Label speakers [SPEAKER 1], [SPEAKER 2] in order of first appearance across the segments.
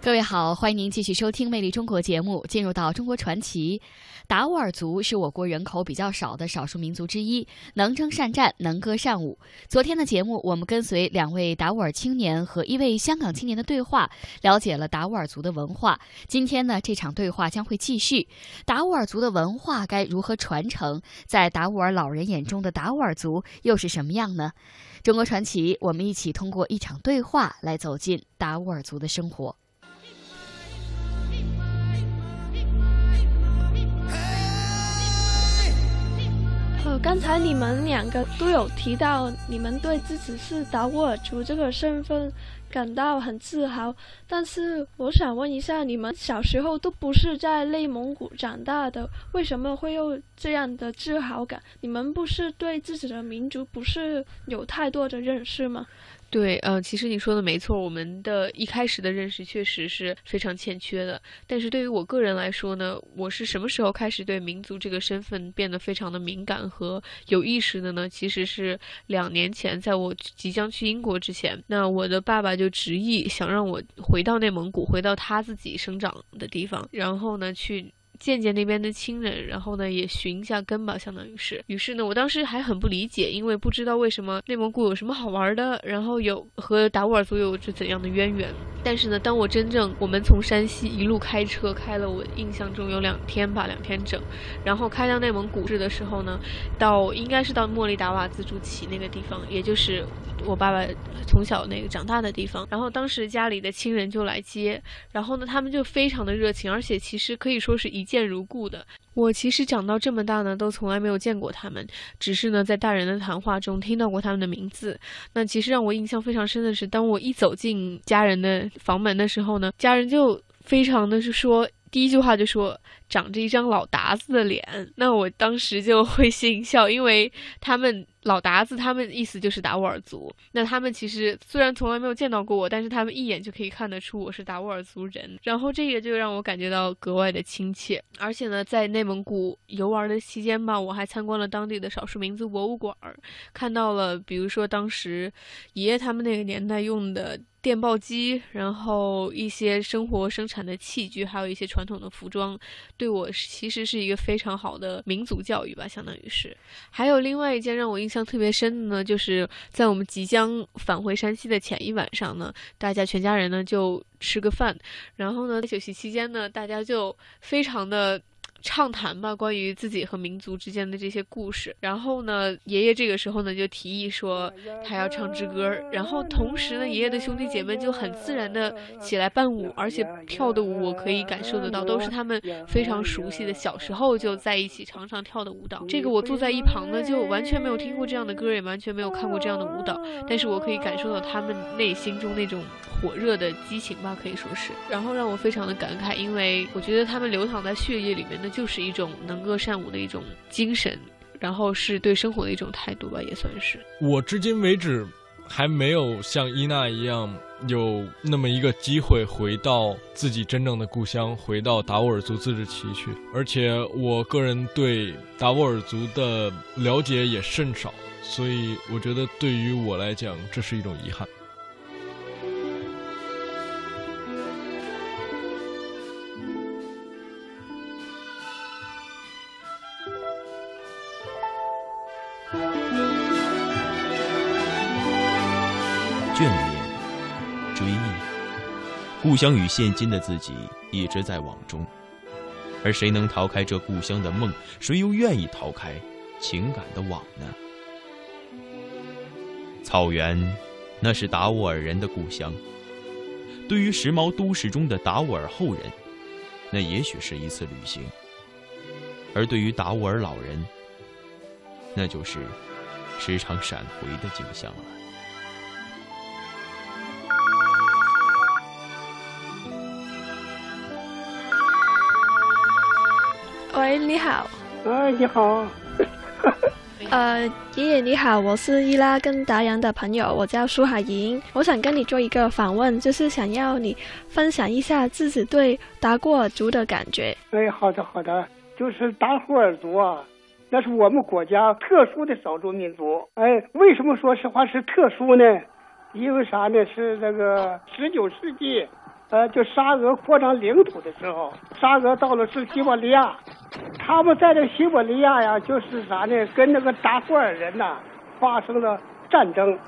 [SPEAKER 1] 各位好，欢迎您继续收听《魅力中国》节目。进入到中国传奇，达斡尔族是我国人口比较少的少数民族之一，能征善战，能歌善舞。昨天的节目，我们跟随两位达斡尔青年和一位香港青年的对话，了解了达斡尔族的文化。今天呢，这场对话将会继续。达斡尔族的文化该如何传承？在达斡尔老人眼中的达斡尔族又是什么样呢？中国传奇，我们一起通过一场对话来走进达斡尔族的生活。
[SPEAKER 2] 刚才你们两个都有提到，你们对自己是达斡尔族这个身份感到很自豪。但是，我想问一下，你们小时候都不是在内蒙古长大的，为什么会有这样的自豪感？你们不是对自己的民族不是有太多的认识吗？
[SPEAKER 3] 对，呃，其实你说的没错，我们的一开始的认识确实是非常欠缺的。但是对于我个人来说呢，我是什么时候开始对民族这个身份变得非常的敏感和有意识的呢？其实是两年前，在我即将去英国之前，那我的爸爸就执意想让我回到内蒙古，回到他自己生长的地方，然后呢去。见见那边的亲人，然后呢也寻一下根吧，相当于是。于是呢，我当时还很不理解，因为不知道为什么内蒙古有什么好玩的，然后有和达斡尔族有着怎样的渊源。但是呢，当我真正我们从山西一路开车开了，我印象中有两天吧，两天整，然后开到内蒙古市的时候呢，到应该是到莫力达瓦自助旗那个地方，也就是我爸爸从小那个长大的地方。然后当时家里的亲人就来接，然后呢，他们就非常的热情，而且其实可以说是一。见如故的，我其实长到这么大呢，都从来没有见过他们，只是呢在大人的谈话中听到过他们的名字。那其实让我印象非常深的是，当我一走进家人的房门的时候呢，家人就非常的是说，第一句话就说长着一张老达子的脸。那我当时就会心笑，因为他们。老达子他们意思就是达斡尔族，那他们其实虽然从来没有见到过我，但是他们一眼就可以看得出我是达斡尔族人。然后这个就让我感觉到格外的亲切。而且呢，在内蒙古游玩的期间吧，我还参观了当地的少数民族博物馆，看到了比如说当时爷爷他们那个年代用的电报机，然后一些生活生产的器具，还有一些传统的服装，对我其实是一个非常好的民族教育吧，相当于是。还有另外一件让我印象。特别深的呢，就是在我们即将返回山西的前一晚上呢，大家全家人呢就吃个饭，然后呢，在酒席期间呢，大家就非常的。畅谈吧，关于自己和民族之间的这些故事。然后呢，爷爷这个时候呢就提议说他要唱支歌。然后同时呢，爷爷的兄弟姐妹就很自然的起来伴舞，而且跳的舞我可以感受得到，都是他们非常熟悉的小时候就在一起常常跳的舞蹈。这个我坐在一旁呢，就完全没有听过这样的歌，也完全没有看过这样的舞蹈。但是我可以感受到他们内心中那种火热的激情吧，可以说是。然后让我非常的感慨，因为我觉得他们流淌在血液里面的。就是一种能歌善舞的一种精神，然后是对生活的一种态度吧，也算是。
[SPEAKER 4] 我至今为止还没有像伊娜一样有那么一个机会回到自己真正的故乡，回到达斡尔族自治旗去。而且我个人对达斡尔族的了解也甚少，所以我觉得对于我来讲，这是一种遗憾。
[SPEAKER 5] 乡与现今的自己一直在网中，而谁能逃开这故乡的梦？谁又愿意逃开情感的网呢？草原，那是达斡尔人的故乡。对于时髦都市中的达斡尔后人，那也许是一次旅行；而对于达斡尔老人，那就是时常闪回的景象了。
[SPEAKER 2] 喂，你好。
[SPEAKER 6] 哎，你好。
[SPEAKER 2] 呃，爷爷你好，我是伊拉跟达阳的朋友，我叫苏海莹，我想跟你做一个访问，就是想要你分享一下自己对达斡尔族的感觉。
[SPEAKER 6] 哎，好的好的，就是达斡尔族啊，那是我们国家特殊的少数民族。哎，为什么说实话是特殊呢？因为啥呢？是那个十九世纪呃，就沙俄扩张领土的时候，沙俄到了是西伯利亚，他们在这西伯利亚呀，就是啥呢？跟那个达斡尔人呐发生了战争，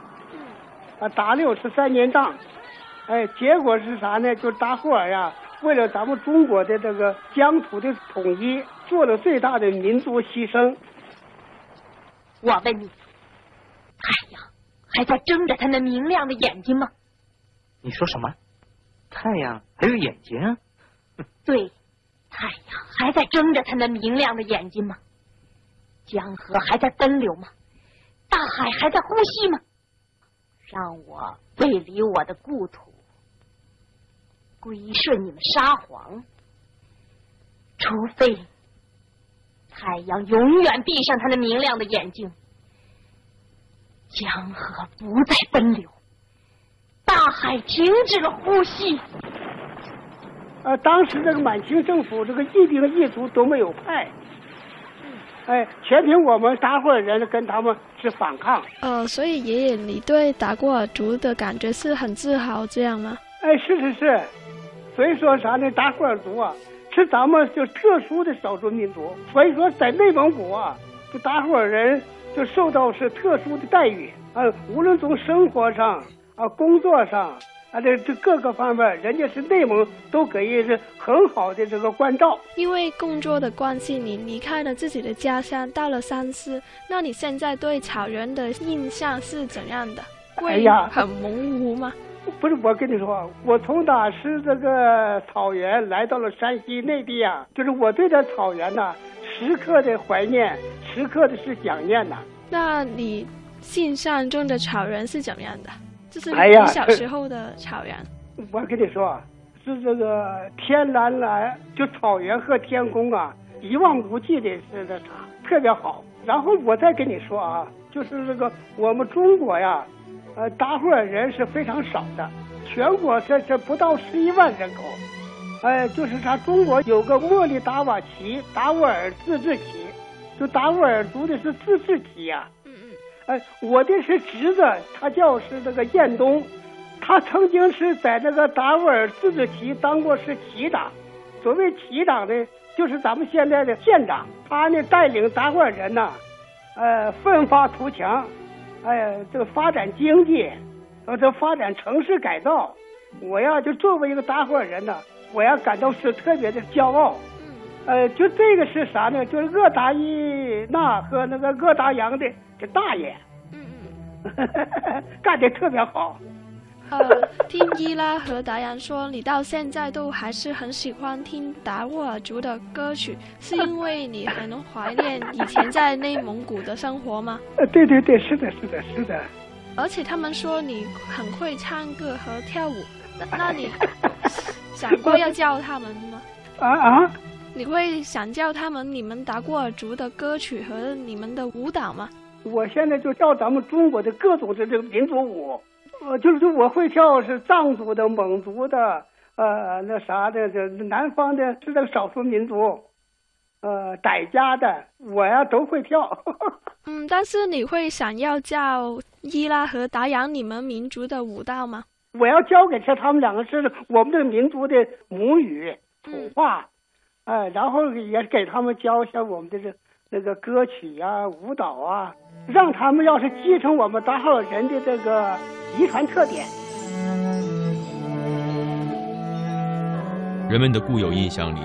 [SPEAKER 6] 啊，打六十三年仗，哎，结果是啥呢？就达斡尔呀，为了咱们中国的这个疆土的统一，做了最大的民族牺牲。
[SPEAKER 7] 我问你，太阳还在睁着他那明亮的眼睛吗？
[SPEAKER 8] 你说什么？太阳还有眼睛？
[SPEAKER 7] 对，太阳还在睁着他那明亮的眼睛吗？江河还在奔流吗？大海还在呼吸吗？让我背离我的故土，归顺你们沙皇，除非太阳永远闭上它那明亮的眼睛，江河不再奔流，大海停止了呼吸。
[SPEAKER 6] 呃，当时这个满清政府这个一兵一卒都没有派，哎，全凭我们达斡尔人跟他们是反抗。
[SPEAKER 2] 呃，所以爷爷，你对达斡尔族的感觉是很自豪，这样吗？
[SPEAKER 6] 哎，是是是，所以说啥呢？达斡尔族啊，是咱们就特殊的少数民族，所以说在内蒙古啊，就达斡尔人就受到是特殊的待遇啊，无论从生活上啊、工作上啊，这这各个方面，人家是内蒙都给予是很好的这个关照。
[SPEAKER 2] 因为工作的关系，你离开了自己的家乡，到了山西，那你现在对草原的印象是怎样的？
[SPEAKER 6] 哎呀
[SPEAKER 2] 很模糊吗？
[SPEAKER 6] 不是，我跟你说，我从哪是这个草原来到了山西内地啊，就是我对这草原呐、时刻的怀念，时刻的是想念呐、
[SPEAKER 2] 那你印象中的草原是怎么样的？就是你小时候的草原。
[SPEAKER 6] 我跟你说啊，是这个天蓝蓝，就草原和天空啊，一望无际的是那啥，特别好。然后我再跟你说啊，就是这个我们中国呀，呃，达斡尔人是非常少的，全国这这不到十一万人口。哎，就是啥，中国有个莫里达瓦旗达斡尔自治旗，就达斡尔族的是自治旗呀。哎，我的是侄子，他叫是这个彦东，他曾经是在那个达斡尔自治旗当过是旗长。所谓旗长呢，就是咱们现在的县长。他呢带领达斡尔人呐，呃，奋发图强，哎、这个发展经济，呃，这发展城市改造。我呀，就作为一个达斡尔人呢，我呀感到是特别的骄傲。呃，就这个是啥呢？就是鄂达伊纳和那个鄂达扬的这大爷，
[SPEAKER 2] 嗯嗯。
[SPEAKER 6] 干的特别好。
[SPEAKER 2] 呃，听伊拉和达阳说，你到现在都还是很喜欢听达斡尔族的歌曲，是因为你很怀念以前在内蒙古的生活吗？
[SPEAKER 6] 呃，对对对，是的，是的，是的。
[SPEAKER 2] 而且他们说你很会唱歌和跳舞，那 那你想过要教他们吗？
[SPEAKER 6] 啊啊！
[SPEAKER 2] 你会想教他们你们达斡尔族的歌曲和你们的舞蹈吗？
[SPEAKER 6] 我现在就跳咱们中国的各种的这个民族舞，呃，就是我会跳是藏族的、蒙族的，呃，那啥的，这南方的是这个少数民族，呃，傣家的，我呀都会跳。
[SPEAKER 2] 嗯，但是你会想要教伊拉和达扬你们民族的舞蹈吗？
[SPEAKER 6] 我要教给他他们两个是我们这个民族的母语土话，哎、然后也给他们教一下我们的这那个歌曲啊、舞蹈啊，让他们要是继承我们达浩人的这个遗传特点。
[SPEAKER 5] 人们的固有印象里，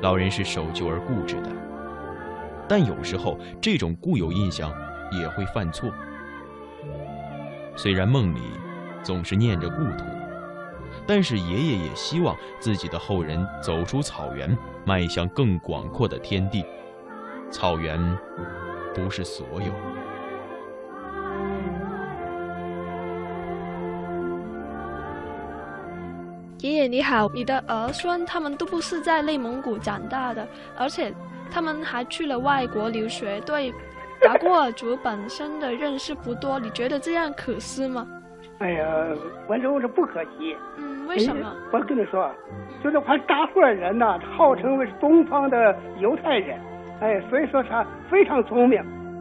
[SPEAKER 5] 老人是守旧而固执的，但有时候这种固有印象也会犯错。虽然梦里总是念着故土，但是爷爷也希望自己的后人走出草原，迈向更广阔的天地。草原不是所有。
[SPEAKER 2] 爷爷你好，你的儿孙他们都不是在内蒙古长大的，而且他们还去了外国留学，对达斡尔族本身的认识不多，你觉得这样可惜吗？
[SPEAKER 6] 哎呀，我认为是不可惜。
[SPEAKER 2] 嗯，为什么？
[SPEAKER 6] 哎我跟你说，就是还达斡尔人呐，号称为是东方的犹太人，哎，所以说他非常聪明。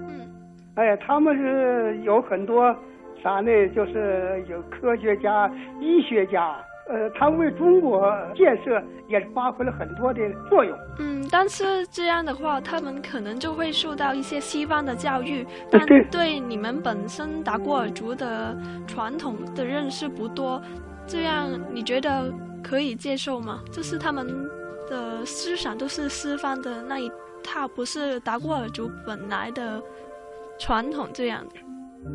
[SPEAKER 2] 嗯
[SPEAKER 6] 哎，他们是有很多啥呢？就是有科学家、医学家，呃，他为中国建设也发挥了很多的作用。
[SPEAKER 2] 嗯，但是这样的话，他们可能就会受到一些西方的教育，但对你们本身达斡尔族的传统的认识不多，这样你觉得可以接受吗？就是他们的思想都是西方的那一它，不是达斡尔族本来的传统这样的。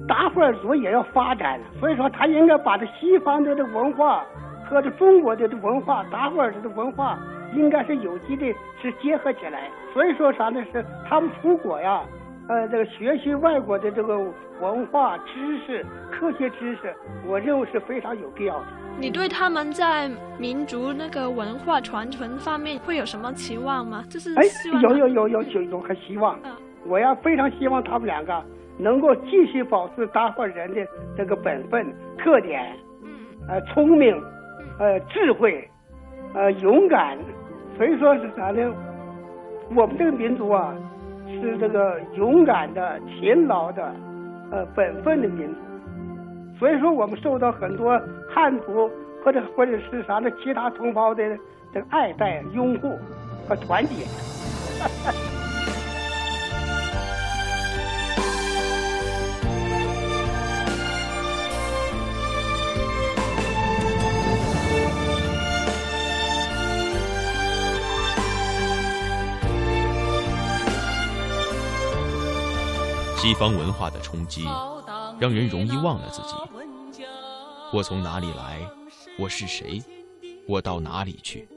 [SPEAKER 6] 达斡尔族也要发展，所以说他应该把这西方的这文化。和这中国的这文化，达斡尔族的文化应该是有机的，是结合起来。所以说啥呢？是他们出国呀，呃，这个学习外国的这个文化知识、科学知识，我认为是非常有必要的。
[SPEAKER 2] 你对他们在民族那个文化传承方面会有什么期望吗？就是
[SPEAKER 6] 哎，有有有有有有很希望。嗯，我要非常希望他们两个能够继续保持达斡尔人的这个本分特点。嗯，呃，聪明。呃，智慧，呃，勇敢，所以说是啥呢？我们这个民族啊，是这个勇敢的、勤劳的、呃，本分的民族。所以说，我们受到很多汉族或者或者是啥的其他同胞的这个爱戴、拥护和团结。
[SPEAKER 5] 西方文化的冲击，让人容易忘了自己。我从哪里来？我是谁？我到哪里去？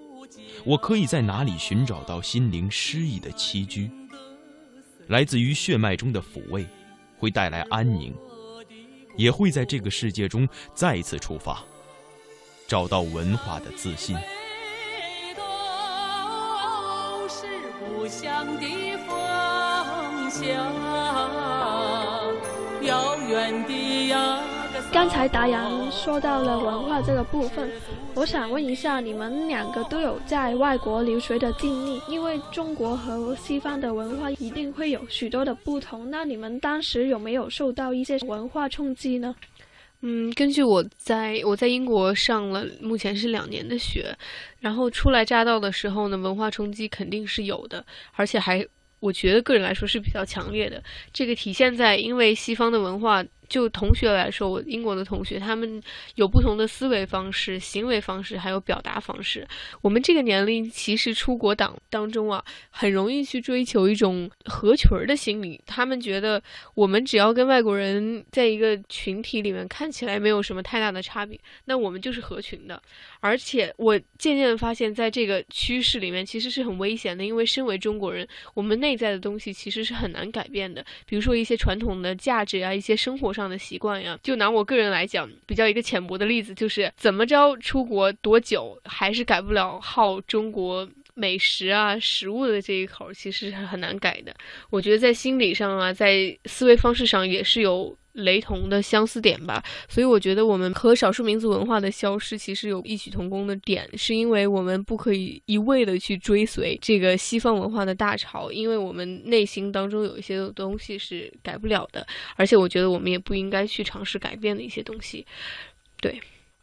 [SPEAKER 5] 我可以在哪里寻找到心灵诗意的栖居？来自于血脉中的抚慰，会带来安宁，也会在这个世界中再次出发，找到文化的自信。是故乡的风
[SPEAKER 2] 向。刚才达阳说到了文化这个部分，我想问一下，你们两个都有在外国留学的经历，因为中国和西方的文化一定会有许多的不同，那你们当时有没有受到一些文化冲击呢？
[SPEAKER 3] 嗯，根据我在我在英国上了目前是两年的学，然后初来乍到的时候呢，文化冲击肯定是有的，而且还。我觉得个人来说是比较强烈的，这个体现在因为西方的文化。就同学来说，我英国的同学，他们有不同的思维方式、行为方式，还有表达方式。我们这个年龄其实出国党当中啊，很容易去追求一种合群儿的心理。他们觉得我们只要跟外国人在一个群体里面看起来没有什么太大的差别，那我们就是合群的。而且我渐渐的发现，在这个趋势里面其实是很危险的，因为身为中国人，我们内在的东西其实是很难改变的。比如说一些传统的价值啊，一些生活。上的习惯呀，就拿我个人来讲，比较一个浅薄的例子，就是怎么着出国多久，还是改不了好中国美食啊、食物的这一口，其实是很难改的。我觉得在心理上啊，在思维方式上也是有。雷同的相似点吧，所以我觉得我们和少数民族文化的消失其实有异曲同工的点，是因为我们不可以一味的去追随这个西方文化的大潮，因为我们内心当中有一些东西是改不了的，而且我觉得我们也不应该去尝试改变的一些东西。对，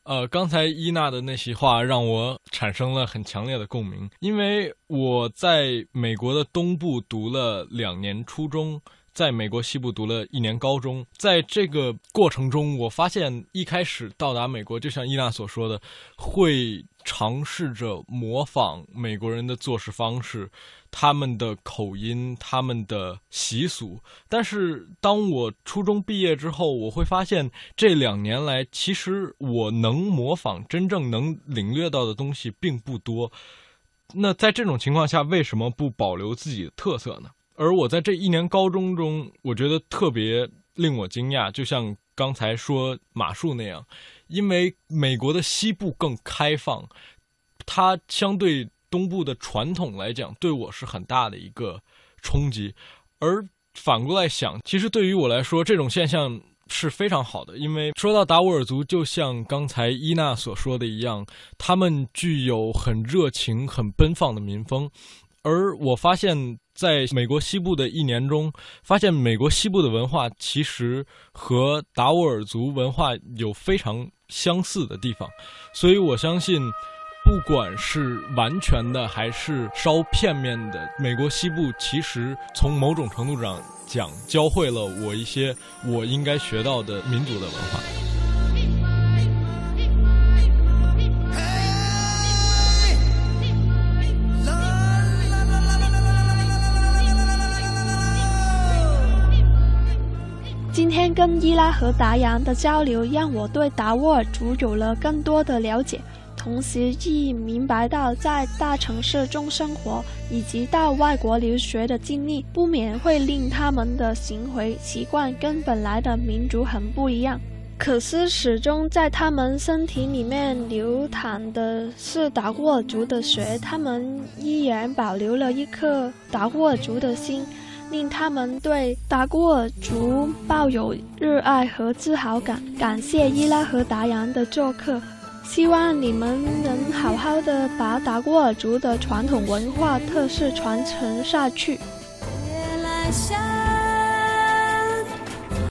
[SPEAKER 4] 呃，刚才伊娜的那席话让我产生了很强烈的共鸣，因为我在美国的东部读了两年初中。在美国西部读了一年高中，在这个过程中，我发现一开始到达美国，就像伊娜所说的，会尝试着模仿美国人的做事方式，他们的口音，他们的习俗。但是当我初中毕业之后，我会发现这两年来，其实我能模仿、真正能领略到的东西并不多。那在这种情况下，为什么不保留自己的特色呢？而我在这一年高中中，我觉得特别令我惊讶，就像刚才说马术那样，因为美国的西部更开放，它相对东部的传统来讲，对我是很大的一个冲击。而反过来想，其实对于我来说，这种现象是非常好的，因为说到达斡尔族，就像刚才伊娜所说的一样，他们具有很热情、很奔放的民风，而我发现。在美国西部的一年中，发现美国西部的文化其实和达斡尔族文化有非常相似的地方，所以我相信。不管是完全的还是稍片面的，美国西部其实从某种程度上讲，教会了我一些我应该学到的民族的文化。
[SPEAKER 2] 今天跟伊拉和达扬的交流，让我对达斡尔族有了更多的了解。同时亦明白到，在大城市中生活以及到外国留学的经历，不免会令他们的行为习惯跟本来的民族很不一样。可是始终在他们身体里面流淌的是达斡尔族的血，他们依然保留了一颗达斡尔族的心，令他们对达古尔族抱有热爱和自豪感。感谢伊拉和达扬的做客。希望你们能好好的把达古尔族的传统文化特色传承下去。